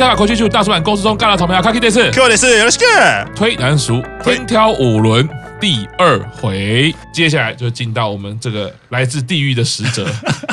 我今天把口气去大叔版公司中干了草莓啊，卡 K 电视，Q 电推男熟天挑五轮第二回，接下来就进到我们这个来自地狱的使者。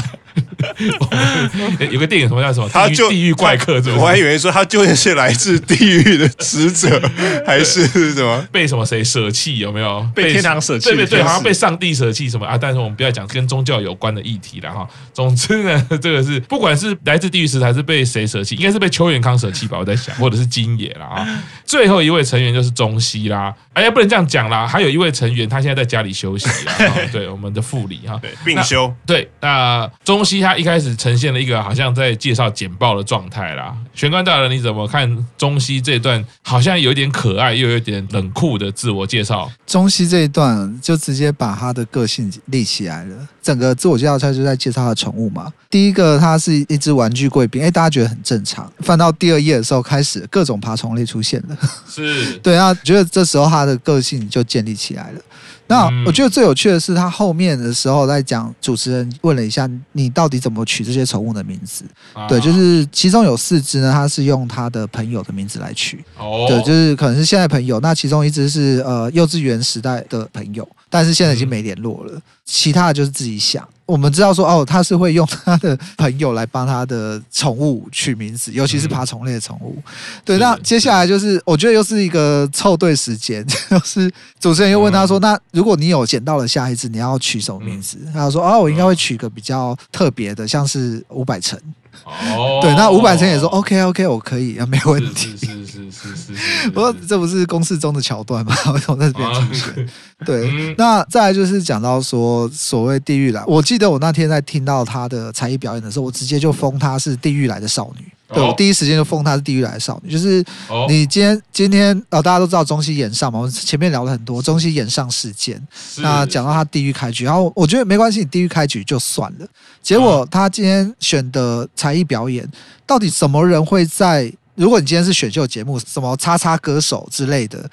有个电影什么叫什么？他就地狱怪客，我还以为说他究竟是来自地狱的使者，还是什么被什么谁舍弃？有没有被天堂舍弃？对对对，好像被上帝舍弃什么啊？但是我们不要讲跟宗教有关的议题了哈。总之呢，这个是不管是来自地狱使者还是被谁舍弃，应该是被邱元康舍弃吧？我在想，或者是金野了啊。最后一位成员就是中西啦。哎呀，不能这样讲啦，还有一位成员他现在在家里休息啦。对，我们的副理哈，病休。对，那中西他一开始呈现了一个好像在介绍简报的状态啦。玄关大人，你怎么看中西这段好像有点可爱又有点冷酷的自我介绍？中西这一段就直接把他的个性立起来了。整个自我介绍他就在介绍他的宠物嘛。第一个，它是一只玩具贵宾，哎，大家觉得很正常。翻到第二页的时候，开始各种爬虫类出现了。是 对啊，觉得这时候他的个性就建立起来了。那我觉得最有趣的是，他后面的时候在讲，主持人问了一下你到底怎么取这些宠物的名字？对，就是其中有四只呢，他是用他的朋友的名字来取。哦，对，就是可能是现在朋友。那其中一只是呃幼稚园时代的朋友，但是现在已经没联络了。其他的就是自己想。我们知道说哦，他是会用他的朋友来帮他的宠物取名字，尤其是爬虫类的宠物。对，那接下来就是我觉得又是一个凑对时间，就是主持人又问他说：“那如果你有捡到了下一只，你要取什么名字？”他说：“哦，我应该会取个比较特别的，像是五百层。”哦，对，那五百层也说 OK OK，我可以啊，没问题。是是是是是，是。不过这不是公式中的桥段吗？我从那边出现。对，那再来就是讲到说所谓地狱来，我记得我那天在听到他的才艺表演的时候，我直接就封他是地狱来的少女。对，我第一时间就封她是地狱来的少女，就是你今天今天哦，大家都知道中西演上嘛，我们前面聊了很多中西演上事件，那讲到他地狱开局，然后我觉得没关系，你地狱开局就算了。结果他今天选的才艺表演，到底什么人会在？如果你今天是选秀节目，什么叉叉歌手之类的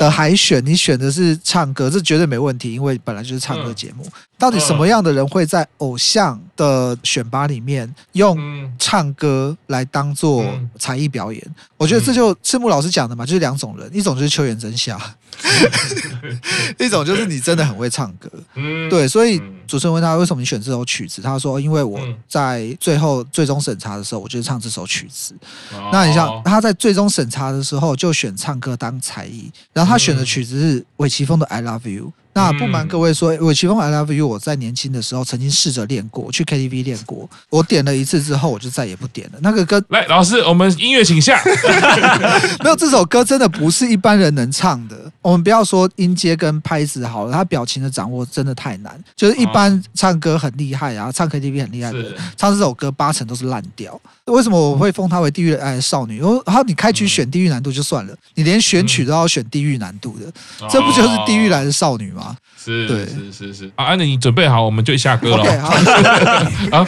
的海选，你选的是唱歌，这绝对没问题，因为本来就是唱歌节目。到底什么样的人会在偶像的选拔里面用唱歌来当做才艺表演？我觉得这就赤木老师讲的嘛，就是两种人，一种就是秋元真夏，一种就是你真的很会唱歌。对，所以主持人问他为什么你选这首曲子，他说因为我在最后最终审查的时候，我就是唱这首曲子。那你想。他在最终审查的时候就选唱歌当才艺，然后他选的曲子是韦奇峰的《I Love You》。那不瞒各位说，我奇峰《I Love You》我在年轻的时候曾经试着练过，去 KTV 练过。我点了一次之后，我就再也不点了。那个歌，来，老师，我们音乐请下。没有，这首歌真的不是一般人能唱的。我们不要说音阶跟拍子好了，他表情的掌握真的太难。就是一般唱歌很厉害啊，唱 KTV 很厉害的人，唱这首歌八成都是烂调。为什么我会封她为地狱爱的少女？然后你开局选地狱难度就算了，你连选曲都要选地狱难度的，这不就是地狱来的少女吗？是，对，是是是。啊，安妮，你准备好，我们就下歌了。好。啊，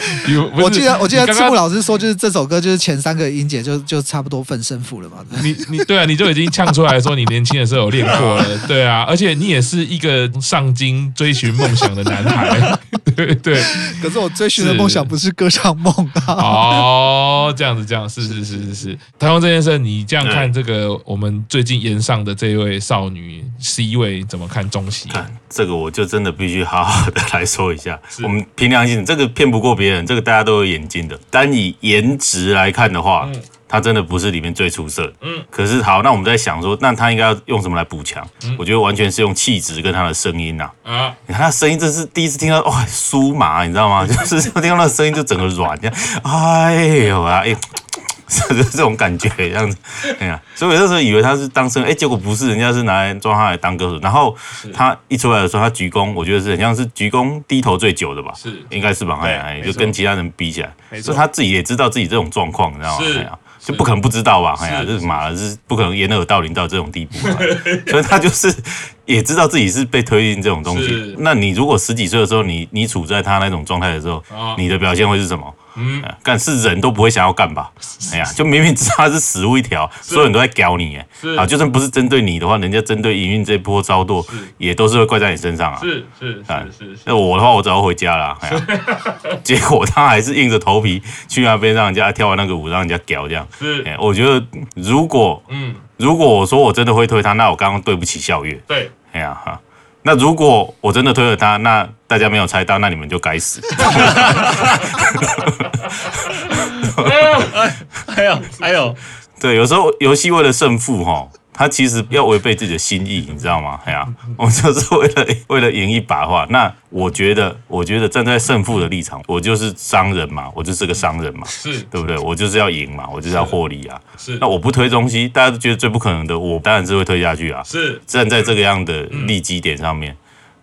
我记得我记得赤木老师说，就是这首歌就是前三个音节就就差不多分胜负了嘛。你你对啊，你就已经呛出来说你年轻的时候有练过了，对啊，而且你也是一个上京追寻梦想的男孩，对对。可是我追寻的梦想不是歌唱梦啊。哦，这样子这样，是是是是是。台湾这件事，你这样看这个我们最近演上的这位少女 C 位怎么看中西？这个我就真的必须好好的来说一下。我们凭良心，这个骗不过别人，这个大家都有眼睛的。单以颜值来看的话，他真的不是里面最出色。嗯。可是好，那我们在想说，那他应该要用什么来补强？我觉得完全是用气质跟他的声音呐。啊。你看他声音，真是第一次听到哇，酥麻，你知道吗？就是听到那个声音就整个软。哎呦啊，哎。是 这种感觉，这样子，哎呀，所以我那时候以为他是当声，哎，结果不是，人家是拿来抓他来当歌手。然后他一出来的时候，他鞠躬，我觉得是很像是鞠躬低头最久的吧，是，应该是吧？哎哎，就跟其他人比起来，所以他自己也知道自己这种状况，你知道吗？哎呀，就不可能不知道吧？哎呀，这是妈的，是不可能掩耳盗铃到这种地步，所以他就是也知道自己是被推进这种东西。那你如果十几岁的时候，你你处在他那种状态的时候，你的表现会是什么？嗯，干是人都不会想要干吧？哎呀，就明明知道他是死路一条，所有人都在屌你，哎，啊，就算不是针对你的话，人家针对营运这波操作，也都是会怪在你身上啊。是是是是，那我的话，我只要回家了。哎呀，结果他还是硬着头皮去那边让人家跳完那个舞，让人家屌这样。是，哎，我觉得如果嗯，如果我说我真的会推他，那我刚刚对不起笑月。对，哎呀哈。那如果我真的推了他，那大家没有猜到，那你们就该死。还有还有，对，有时候游戏为了胜负哈。他其实要违背自己的心意，你知道吗？哎呀，我就是为了 为了赢一把的话，那我觉得，我觉得站在胜负的立场，我就是商人嘛，我就是个商人嘛，是对不对？我就是要赢嘛，我就是要获利啊。是，那我不推东西，大家都觉得最不可能的，我当然是会推下去啊。是，站在这个样的利基点上面，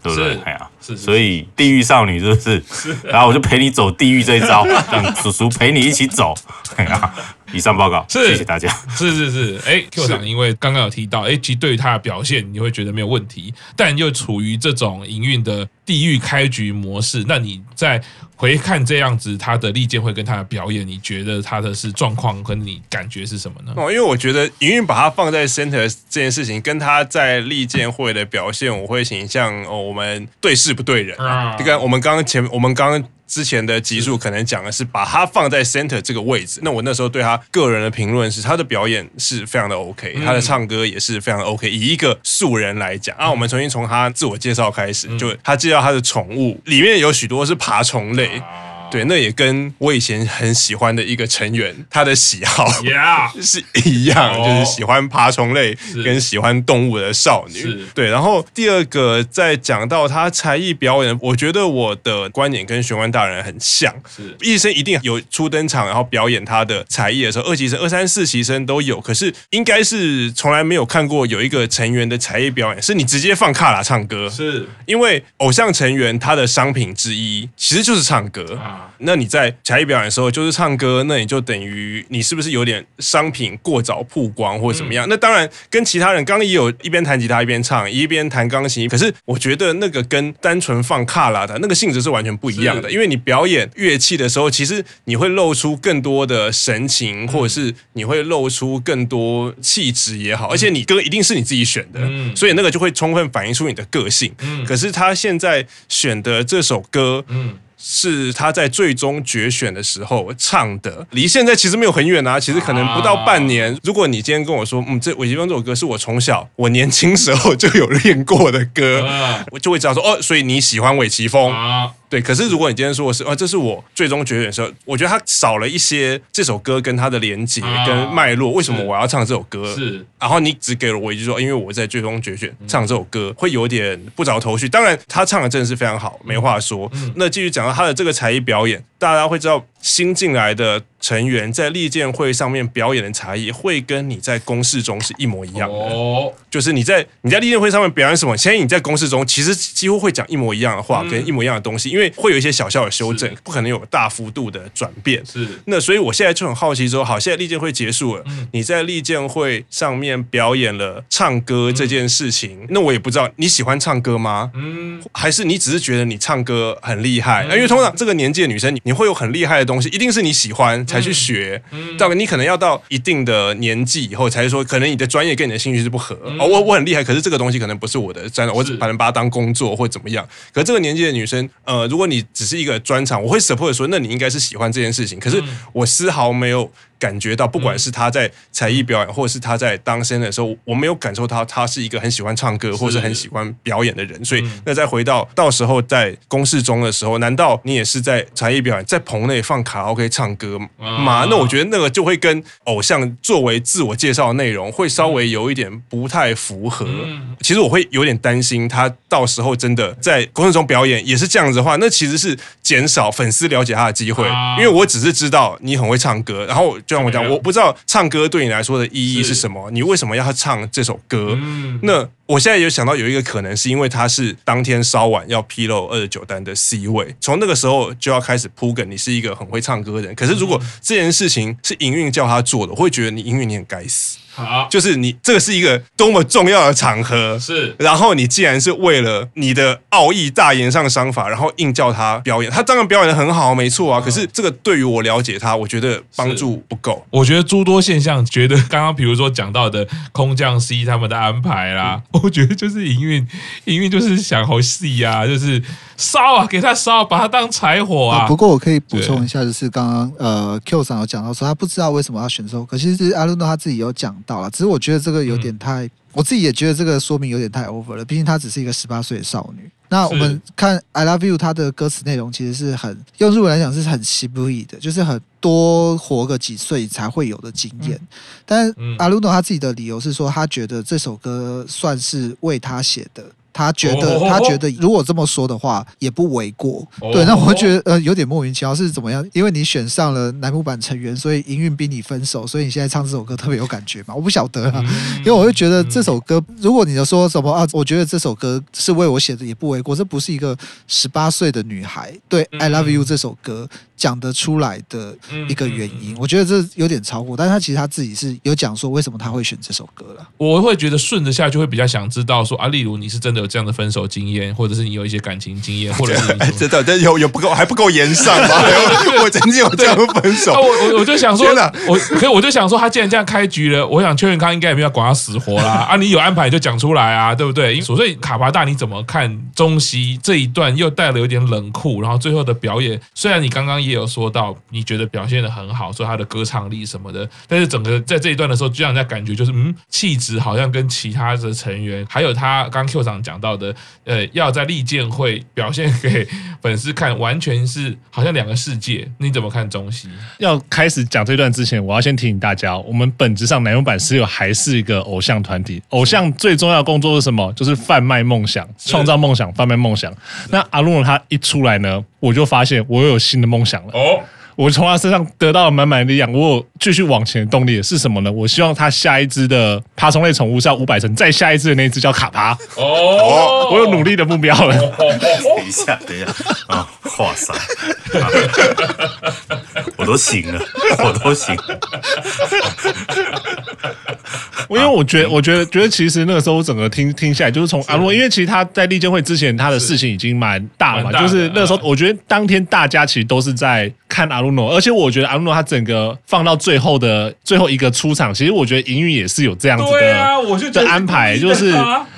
对不对？哎呀，是，所以地狱少女是不是？是，然后我就陪你走地狱这一招，让叔叔陪你一起走。哎呀。以上报告，是谢谢大家。是是是，哎、欸、，Q 长，因为刚刚有提到，哎、欸，其实对于他的表现，你会觉得没有问题，但又处于这种营运的地域开局模式，那你在回看这样子他的利剑会跟他的表演，你觉得他的是状况跟你感觉是什么呢？哦，因为我觉得营运把他放在 center 这件事情，跟他在利剑会的表现，我会倾向哦，我们对事不对人啊。这个我们刚刚前，我们刚刚。之前的集数可能讲的是把他放在 center 这个位置，那我那时候对他个人的评论是他的表演是非常的 OK，他的唱歌也是非常的 OK。以一个素人来讲，啊，我们重新从他自我介绍开始，就他介绍他的宠物里面有许多是爬虫类。对，那也跟我以前很喜欢的一个成员他的喜好. 是一样，oh. 就是喜欢爬虫类跟喜欢动物的少女。是对，然后第二个在讲到他才艺表演，我觉得我的观点跟玄关大人很像。是，一生一定有初登场然后表演他的才艺的时候，二级生、二三四级生都有，可是应该是从来没有看过有一个成员的才艺表演是你直接放卡拉唱歌。是，因为偶像成员他的商品之一其实就是唱歌。啊那你在才艺表演的时候就是唱歌，那你就等于你是不是有点商品过早曝光或者怎么样？嗯、那当然跟其他人刚刚也有一边弹吉他一边唱，一边弹钢琴，可是我觉得那个跟单纯放卡拉的那个性质是完全不一样的。因为你表演乐器的时候，其实你会露出更多的神情，或者是你会露出更多气质也好，而且你歌一定是你自己选的，嗯、所以那个就会充分反映出你的个性。嗯、可是他现在选的这首歌，嗯。是他在最终决选的时候唱的，离现在其实没有很远啊，其实可能不到半年。如果你今天跟我说，嗯，这尾奇峰这首歌是我从小我年轻时候就有练过的歌，我就会知道说，哦，所以你喜欢韦奇峰。对，可是如果你今天说的是，啊，这是我最终决选的时候，我觉得他少了一些这首歌跟他的连接跟脉络。为什么我要唱这首歌？是，然后你只给了我一句说，因为我在最终决选唱这首歌，会有点不着头绪。当然，他唱的真的是非常好，没话说。那继续讲到他的这个才艺表演，大家会知道。新进来的成员在利剑会上面表演的才艺，会跟你在公示中是一模一样的。哦，就是你在你在利剑会上面表演什么，现在你在公示中其实几乎会讲一模一样的话，跟一模一样的东西，因为会有一些小小的修正，不可能有大幅度的转变。是，那所以我现在就很好奇说，好，现在利剑会结束了，你在利剑会上面表演了唱歌这件事情，那我也不知道你喜欢唱歌吗？嗯，还是你只是觉得你唱歌很厉害？因为通常这个年纪的女生，你你会有很厉害的东西。一定是你喜欢才去学，到、嗯嗯、你可能要到一定的年纪以后，才是说可能你的专业跟你的兴趣是不合。嗯、哦，我我很厉害，可是这个东西可能不是我的，真的，我只可能把它当工作或怎么样。可是这个年纪的女生，呃，如果你只是一个专长，我会 support 说，那你应该是喜欢这件事情。可是我丝毫没有。感觉到，不管是他在才艺表演，或者是他在当生的时候，我没有感受到他是一个很喜欢唱歌，或者是很喜欢表演的人。所以，那再回到到时候在公示中的时候，难道你也是在才艺表演，在棚内放卡拉 OK 唱歌吗？那我觉得那个就会跟偶像作为自我介绍的内容会稍微有一点不太符合。其实我会有点担心，他到时候真的在公示中表演也是这样子的话，那其实是减少粉丝了解他的机会，因为我只是知道你很会唱歌，然后。就像我讲，我不知道唱歌对你来说的意义是什么，你为什么要唱这首歌？嗯，那我现在有想到有一个可能，是因为他是当天稍晚要披露二十九单的 C 位，从那个时候就要开始铺梗，你是一个很会唱歌的人。可是如果这件事情是营运叫他做的，我会觉得你营运你很该死。好，就是你这个是一个多么重要的场合，是，然后你既然是为了你的奥义大言上商法，然后硬叫他表演，他当然表演的很好，没错啊。可是这个对于我了解他，我觉得帮助不够。我觉得诸多现象，觉得刚刚比如说讲到的空降 C 他们的安排啦，嗯、我觉得就是营运，营运就是想好戏啊，就是烧啊，给他烧，把他当柴火啊。啊不过我可以补充一下，就是刚刚呃 Q 上有讲到说他不知道为什么要选这首歌，其实阿伦诺他自己有讲。到了，只是我觉得这个有点太，嗯、我自己也觉得这个说明有点太 over 了。毕竟她只是一个十八岁的少女。那我们看《I Love You》，它的歌词内容其实是很用日文来讲是很西部意的，就是很多活个几岁才会有的经验。嗯、但是阿鲁诺他自己的理由是说，他觉得这首歌算是为他写的。他觉得，他觉得如果这么说的话，也不为过。对，那我会觉得呃有点莫名其妙是怎么样？因为你选上了乃木板成员，所以营运逼你分手，所以你现在唱这首歌特别有感觉嘛？我不晓得啊，因为我会觉得这首歌，如果你就说什么啊，我觉得这首歌是为我写的，也不为过。这不是一个十八岁的女孩对《I Love You》这首歌讲得出来的一个原因。我觉得这有点超过，但是他其实他自己是有讲说为什么他会选这首歌了。我会觉得顺着下去会比较想知道说啊，例如你是真的。有这样的分手经验，或者是你有一些感情经验，或者是你真的，但有有不够，还不够炎上吗？我曾经有这样分手，我我我就想说，我可我就想说，他既然这样开局了，我想邱永康应该也没有管他死活啦。啊，你有安排就讲出来啊，对不对？所以卡巴大你怎么看中西这一段又带了有点冷酷，然后最后的表演，虽然你刚刚也有说到你觉得表现的很好，说他的歌唱力什么的，但是整个在这一段的时候，就让人家感觉就是嗯，气质好像跟其他的成员，还有他刚 Q 长讲。讲到的，呃，要在利剑会表现给粉丝看，完全是好像两个世界。你怎么看中西？要开始讲这段之前，我要先提醒大家，我们本质上乃木坂十六还是一个偶像团体。偶像最重要的工作是什么？就是贩卖梦想，创造梦想，贩卖梦想。那阿鲁诺他一出来呢，我就发现我又有新的梦想了。哦。我从他身上得到了满满的力量，我有继续往前的动力是什么呢？我希望他下一只的爬虫类宠物是要五百层，再下一只的那只叫卡巴。哦，我有努力的目标了。等一下，等一下啊！哇塞，我都醒了，我都醒了。因为我觉得，我觉得，觉得其实那个时候我整个听听下来，就是从阿洛，因为其实他在利剑会之前，他的事情已经蛮大了嘛。就是那个时候，我觉得当天大家其实都是在看阿鲁诺，而且我觉得阿鲁诺他整个放到最后的最后一个出场，其实我觉得营运也是有这样子的的安排，就是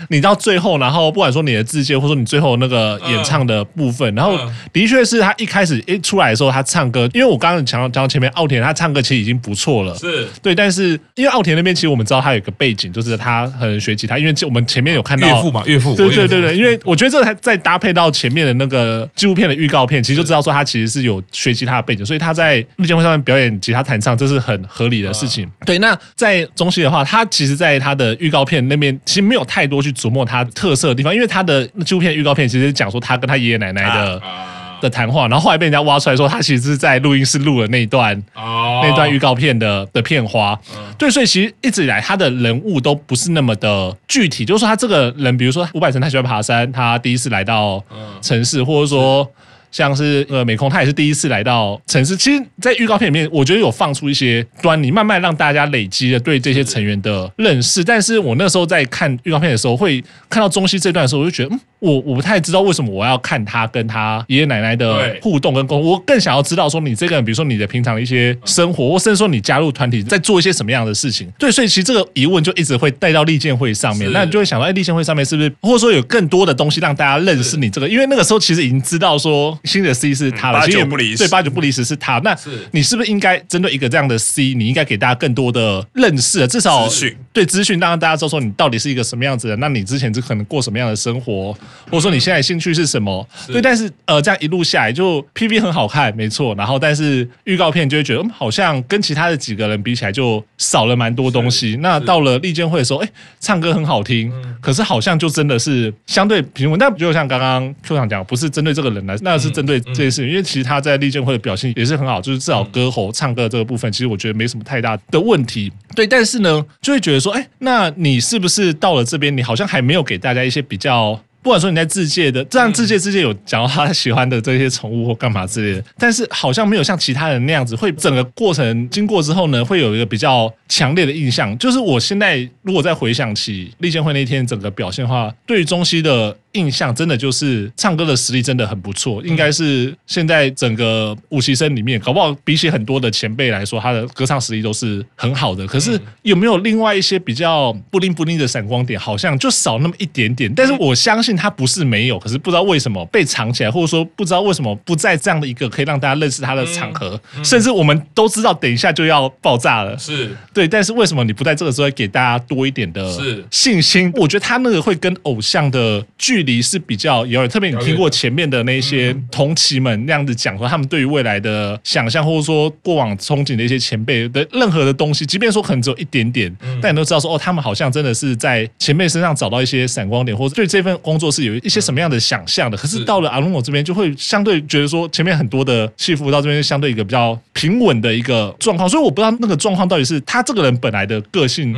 你到最后，然后不管说你的自荐，或者说你最后那个演唱的部分，然后的确是他一开始一出来的时候，他唱歌，因为我刚刚讲到讲到前面奥田他唱歌其实已经不错了，是。对，但是因为奥田那边其实我们知道他有一。个背景就是他很学吉他，因为我们前面有看到岳父嘛，岳父，对对对对，因为我觉得这还再搭配到前面的那个纪录片的预告片，其实就知道说他其实是有学吉他的背景，所以他在利剑会上面表演吉他弹唱，这是很合理的事情。对，那在中西的话，他其实在他的预告片那边其实没有太多去琢磨他特色的地方，因为他的纪录片预告片其实讲说他跟他爷爷奶奶的。的谈话，然后后来被人家挖出来说，他其实是在录音室录了那一段，oh. 那段预告片的的片花。Uh. 对，所以其实一直以来他的人物都不是那么的具体，就是说他这个人，比如说伍佰成他喜欢爬山，他第一次来到城市，uh. 或者说。像是呃美空，他也是第一次来到城市。其实，在预告片里面，我觉得有放出一些端倪，慢慢让大家累积了对这些成员的认识。但是我那时候在看预告片的时候，会看到中西这段的时候，我就觉得，嗯，我我不太知道为什么我要看他跟他爷爷奶奶的互动跟沟通。我更想要知道说，你这个人，比如说你的平常的一些生活，或甚至说你加入团体在做一些什么样的事情。对，所以其实这个疑问就一直会带到立剑会上面。那你就会想到，哎，利剑会上面是不是，或者说有更多的东西让大家认识你这个？因为那个时候其实已经知道说。新的 C 是他了，八九不离十，对，八九不离十是他。那你是不是应该针对一个这样的 C，你应该给大家更多的认识，至少对资讯，让大家知道说你到底是一个什么样子的。那你之前是可能过什么样的生活？或者说你现在兴趣是什么？对，但是呃，这样一路下来，就 PV 很好看，没错。然后，但是预告片就会觉得，嗯，好像跟其他的几个人比起来，就少了蛮多东西。那到了立剑会的时候，哎，唱歌很好听，可是好像就真的是相对平稳。但就像刚刚 Q 长讲，不是针对这个人来，那是针对这件事情，因为其实他在立剑会的表现也是很好，就是至少歌喉唱歌这个部分，其实我觉得没什么太大的问题。对，但是呢，就会觉得说，哎，那你是不是到了这边，你好像还没有给大家一些比较。不管说你在自介的，这样自介自介有讲到他喜欢的这些宠物或干嘛之类的，但是好像没有像其他人那样子，会整个过程经过之后呢，会有一个比较强烈的印象。就是我现在如果再回想起立剑会那天整个表现的话，对于中西的。印象真的就是唱歌的实力真的很不错，应该是现在整个五期生里面，搞不好比起很多的前辈来说，他的歌唱实力都是很好的。可是有没有另外一些比较不灵不灵的闪光点？好像就少那么一点点。但是我相信他不是没有，可是不知道为什么被藏起来，或者说不知道为什么不在这样的一个可以让大家认识他的场合，甚至我们都知道等一下就要爆炸了，是对。但是为什么你不在这个时候给大家多一点的信心？我觉得他那个会跟偶像的距离。是比较遥远，特别你听过前面的那些同期们那样子讲说，他们对于未来的想象，或者说过往憧憬的一些前辈的任何的东西，即便说可能只有一点点，但你都知道说，哦，他们好像真的是在前辈身上找到一些闪光点，或者对这份工作是有一些什么样的想象的。可是到了阿龙我这边，就会相对觉得说，前面很多的戏服到这边相对一个比较平稳的一个状况，所以我不知道那个状况到底是他这个人本来的个性。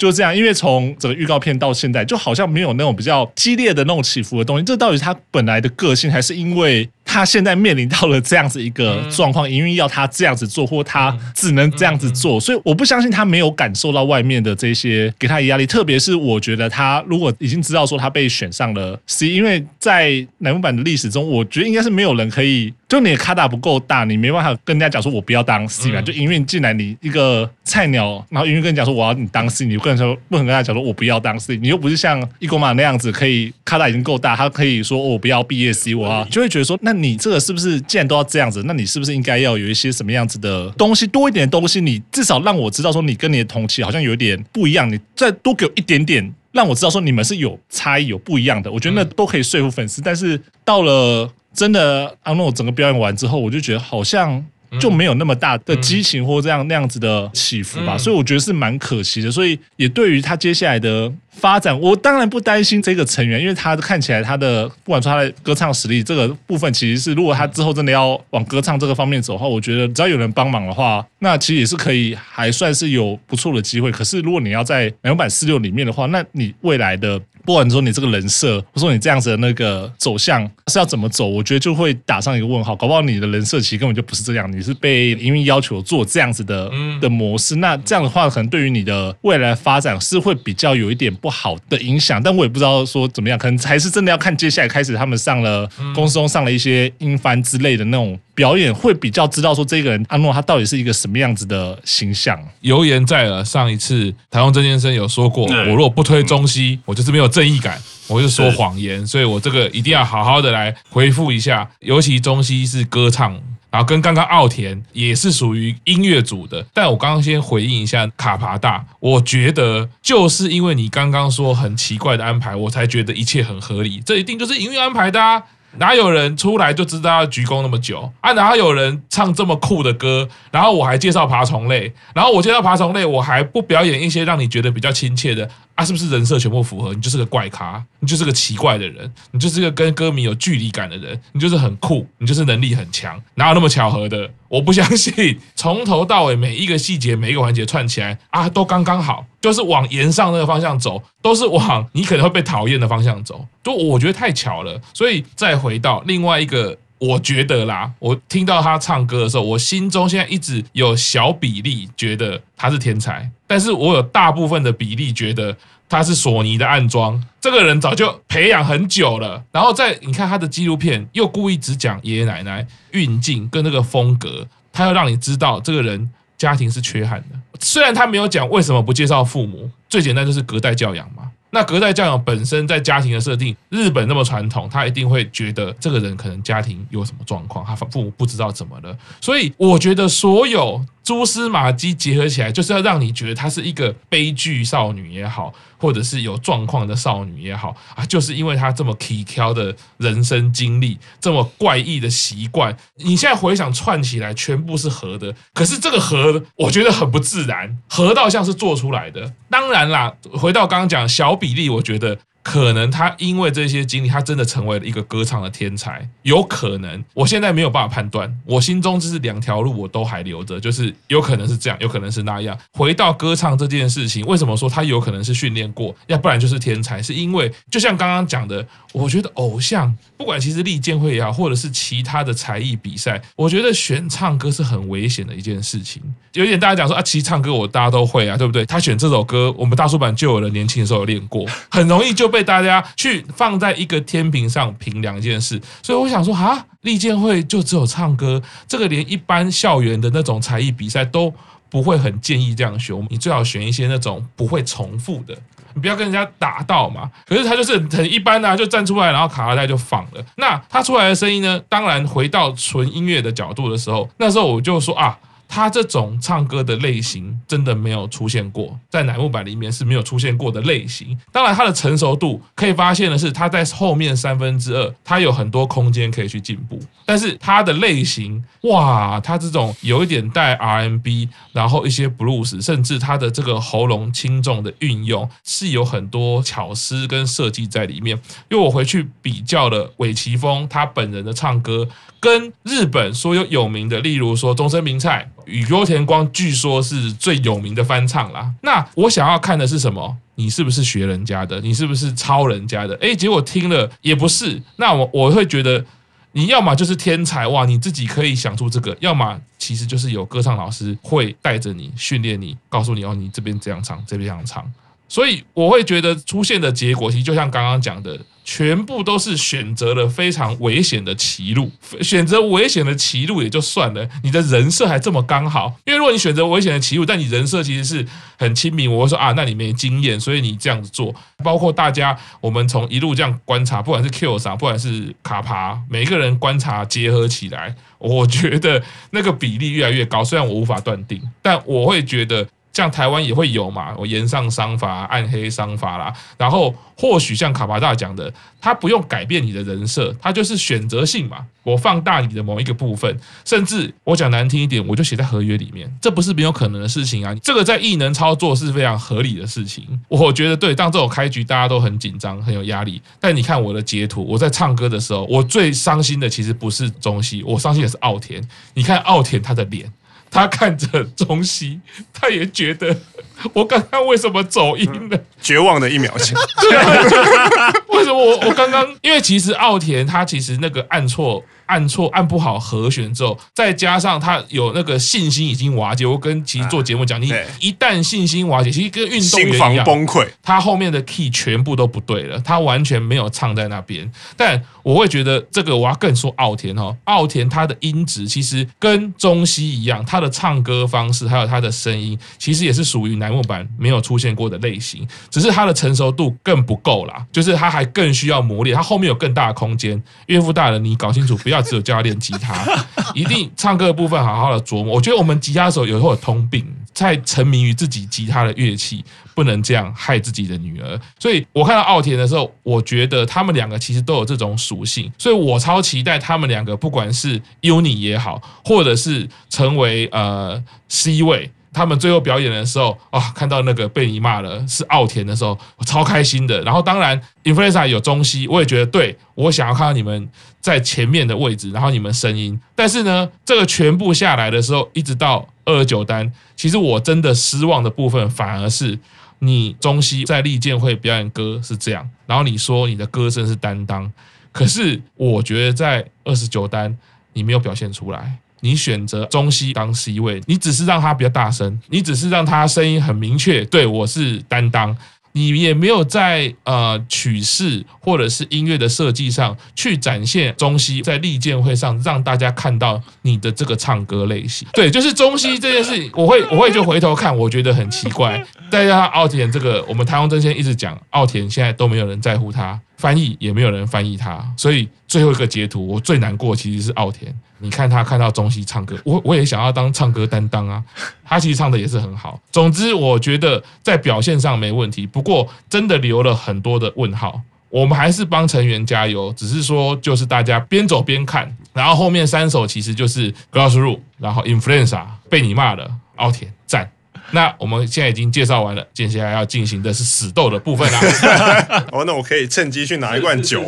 就这样，因为从整个预告片到现在，就好像没有那种比较激烈的那种起伏的东西。这到底是他本来的个性，还是因为他现在面临到了这样子一个状况，营运要他这样子做，或他只能这样子做？所以我不相信他没有感受到外面的这些给他的压力。特别是我觉得他如果已经知道说他被选上了 C，因为在南木板的历史中，我觉得应该是没有人可以。就你的卡打不够大，你没办法跟人家讲说，我不要当 C 嘛。就营运进来，你一个菜鸟，然后营运跟你讲说，我要你当 C，你不能说不能跟他讲说，我不要当 C。你又不是像一宫马那样子，可以卡打已经够大，他可以说，我不要毕业 C，我要就会觉得说，那你这个是不是既然都要这样子，那你是不是应该要有一些什么样子的东西，多一点的东西，你至少让我知道说，你跟你的同期好像有一点不一样，你再多给我一点点，让我知道说你们是有差异、有不一样的。我觉得那都可以说服粉丝，但是到了。真的，阿诺整个表演完之后，我就觉得好像就没有那么大的激情或这样那样子的起伏吧，所以我觉得是蛮可惜的。所以也对于他接下来的。发展，我当然不担心这个成员，因为他看起来他的。不管说他的。歌唱实力这个部分，其实是如果他之后真的。要往歌唱这个方面走的。话，我觉得只要有人帮忙的。话，那其实也是可以还算是有不错的。机会。可是如果你要在乃木坂46里面的。话，那你未来的不管说你这个人设，或者说你这样子的那个走向是要怎么走，我觉得就会打上一个问号。搞不好你的人设其实根本就不是这样，你是被因为要求做这样子的的模式，那这样的话可能对于你的未来发展是会比较有一点不好的影响，但我也不知道说怎么样，可能还是真的要看接下来开始他们上了公司中上了一些英翻之类的那种表演，会比较知道说这个人阿诺他到底是一个什么样子的形象。油盐在了，上一次台湾曾先生有说过，我如果不推中西，我就是没有正义感，我就说谎言，所以我这个一定要好好的来回复一下，尤其中西是歌唱。然后跟刚刚奥田也是属于音乐组的，但我刚刚先回应一下卡帕大，我觉得就是因为你刚刚说很奇怪的安排，我才觉得一切很合理，这一定就是音乐安排的啊。哪有人出来就知道要鞠躬那么久啊？哪有人唱这么酷的歌？然后我还介绍爬虫类，然后我介绍爬虫类，我还不表演一些让你觉得比较亲切的啊？是不是人设全部符合？你就是个怪咖，你就是个奇怪的人，你就是个跟歌迷有距离感的人，你就是很酷，你就是能力很强，哪有那么巧合的？我不相信，从头到尾每一个细节、每一个环节串起来啊，都刚刚好，就是往炎上那个方向走，都是往你可能会被讨厌的方向走，就我觉得太巧了。所以再回到另外一个，我觉得啦，我听到他唱歌的时候，我心中现在一直有小比例觉得他是天才，但是我有大部分的比例觉得。他是索尼的暗桩，这个人早就培养很久了。然后在你看他的纪录片，又故意只讲爷爷奶奶运镜跟那个风格，他要让你知道这个人家庭是缺憾的。虽然他没有讲为什么不介绍父母，最简单就是隔代教养嘛。那隔代教养本身在家庭的设定，日本那么传统，他一定会觉得这个人可能家庭有什么状况，他父母不知道怎么了。所以我觉得所有蛛丝马迹结合起来，就是要让你觉得她是一个悲剧少女也好，或者是有状况的少女也好啊，就是因为她这么奇挑的人生经历，这么怪异的习惯，你现在回想串起来，全部是合的。可是这个合，我觉得很不自然，合到像是做出来的。当然啦，回到刚刚讲小比例，我觉得。可能他因为这些经历，他真的成为了一个歌唱的天才。有可能，我现在没有办法判断。我心中就是两条路，我都还留着，就是有可能是这样，有可能是那样。回到歌唱这件事情，为什么说他有可能是训练过，要不然就是天才？是因为就像刚刚讲的，我觉得偶像，不管其实立剑会也好，或者是其他的才艺比赛，我觉得选唱歌是很危险的一件事情。有点大家讲说啊，其实唱歌我大家都会啊，对不对？他选这首歌，我们大叔版就有了，年轻的时候有练过，很容易就。被大家去放在一个天平上评量一件事，所以我想说啊，立剑会就只有唱歌，这个连一般校园的那种才艺比赛都不会很建议这样选，你最好选一些那种不会重复的，你不要跟人家打到嘛。可是他就是很一般啊，就站出来，然后卡拉带就放了。那他出来的声音呢？当然回到纯音乐的角度的时候，那时候我就说啊。他这种唱歌的类型真的没有出现过，在乃木坂里面是没有出现过的类型。当然，他的成熟度可以发现的是，他在后面三分之二，他有很多空间可以去进步。但是他的类型，哇，他这种有一点带 RMB，然后一些 blues，甚至他的这个喉咙轻重的运用，是有很多巧思跟设计在里面。因为我回去比较了尾崎丰他本人的唱歌，跟日本所有有名的，例如说中森明菜。宇多田光据说是最有名的翻唱啦。那我想要看的是什么？你是不是学人家的？你是不是抄人家的？诶，结果听了也不是。那我我会觉得，你要么就是天才哇，你自己可以想出这个；要么其实就是有歌唱老师会带着你训练你，告诉你哦，你这边这样唱，这边这样唱。所以我会觉得出现的结果，其实就像刚刚讲的。全部都是选择了非常危险的歧路，选择危险的歧路也就算了，你的人设还这么刚好。因为如果你选择危险的歧路，但你人设其实是很亲民，我会说啊，那你没经验，所以你这样子做。包括大家，我们从一路这样观察，不管是 Q 啥，不管是卡帕，每个人观察结合起来，我觉得那个比例越来越高。虽然我无法断定，但我会觉得。像台湾也会有嘛，我炎上商法、暗黑商法啦，然后或许像卡巴大讲的，他不用改变你的人设，他就是选择性嘛，我放大你的某一个部分，甚至我讲难听一点，我就写在合约里面，这不是没有可能的事情啊，这个在艺能操作是非常合理的事情，我觉得对。当这种开局大家都很紧张、很有压力，但你看我的截图，我在唱歌的时候，我最伤心的其实不是中西，我伤心的是奥田，你看奥田他的脸。他看着中西，他也觉得 我刚刚为什么走音了？绝望的一秒钟。对，为什么我我刚刚？因为其实奥田他其实那个按错。按错按不好和弦之后，再加上他有那个信心已经瓦解。我跟其实做节目讲，你一旦信心瓦解，其实跟运动员一样，崩溃。他后面的 key 全部都不对了，他完全没有唱在那边。但我会觉得这个我要更说奥田哈，奥田他的音质其实跟中西一样，他的唱歌方式还有他的声音，其实也是属于木坂没有出现过的类型，只是它的成熟度更不够啦，就是它还更需要磨练，它后面有更大的空间。岳父大人，你搞清楚，不要。只有教他练吉他，一定唱歌的部分好好的琢磨。我觉得我们吉他手有时候有通病，在沉迷于自己吉他的乐器，不能这样害自己的女儿。所以我看到奥田的时候，我觉得他们两个其实都有这种属性，所以我超期待他们两个，不管是 UNI 也好，或者是成为呃 C 位。他们最后表演的时候啊、看到那个被你骂了是奥田的时候，我超开心的。然后当然，Influenza 有中西，我也觉得对，我想要看到你们在前面的位置，然后你们声音。但是呢，这个全部下来的时候，一直到二十九单，其实我真的失望的部分反而是你中西在利剑会表演歌是这样，然后你说你的歌声是担当，可是我觉得在二十九单你没有表现出来。你选择中西当 C 位，你只是让他比较大声，你只是让他声音很明确，对，我是担当，你也没有在呃曲式或者是音乐的设计上去展现中西在立剑会上让大家看到你的这个唱歌类型。对，就是中西这件事情，我会我会就回头看，我觉得很奇怪。再加上奥田这个，我们台湾真先一直讲奥田，现在都没有人在乎他。翻译也没有人翻译他，所以最后一个截图我最难过其实是奥田。你看他看到中西唱歌，我我也想要当唱歌担当啊。他其实唱的也是很好。总之，我觉得在表现上没问题，不过真的留了很多的问号。我们还是帮成员加油，只是说就是大家边走边看，然后后面三首其实就是 Glassroom，然后 Influenza 被你骂了，奥田赞。那我们现在已经介绍完了，接下来要进行的是死斗的部分啦。哦，那我可以趁机去拿一罐酒。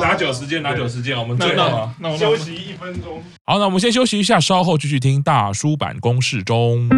拿酒时间，拿酒时间，我们最后那我休息一分钟。好，那我们先休息一下，稍后继续听大叔版公式中。